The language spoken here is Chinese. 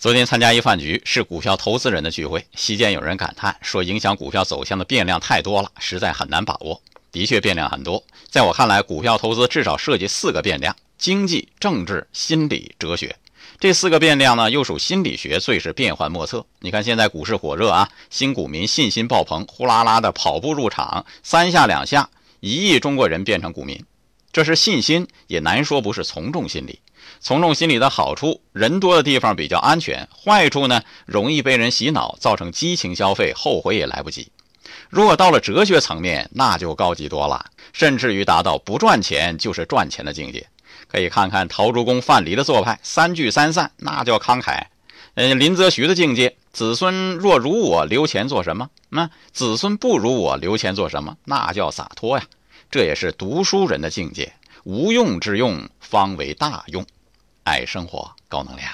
昨天参加一饭局，是股票投资人的聚会。席间有人感叹说：“影响股票走向的变量太多了，实在很难把握。”的确，变量很多。在我看来，股票投资至少涉及四个变量：经济、政治、心理、哲学。这四个变量呢，又属心理学，最是变幻莫测。你看，现在股市火热啊，新股民信心爆棚，呼啦啦的跑步入场，三下两下，一亿中国人变成股民。这是信心，也难说不是从众心理。从众心理的好处，人多的地方比较安全；坏处呢，容易被人洗脑，造成激情消费，后悔也来不及。如果到了哲学层面，那就高级多了，甚至于达到不赚钱就是赚钱的境界。可以看看陶朱公、范蠡的做派，三聚三散，那叫慷慨。嗯，林则徐的境界，子孙若如我，留钱做什么？那子孙不如我，留钱做什么？那叫洒脱呀。这也是读书人的境界，无用之用方为大用。爱生活，高能量。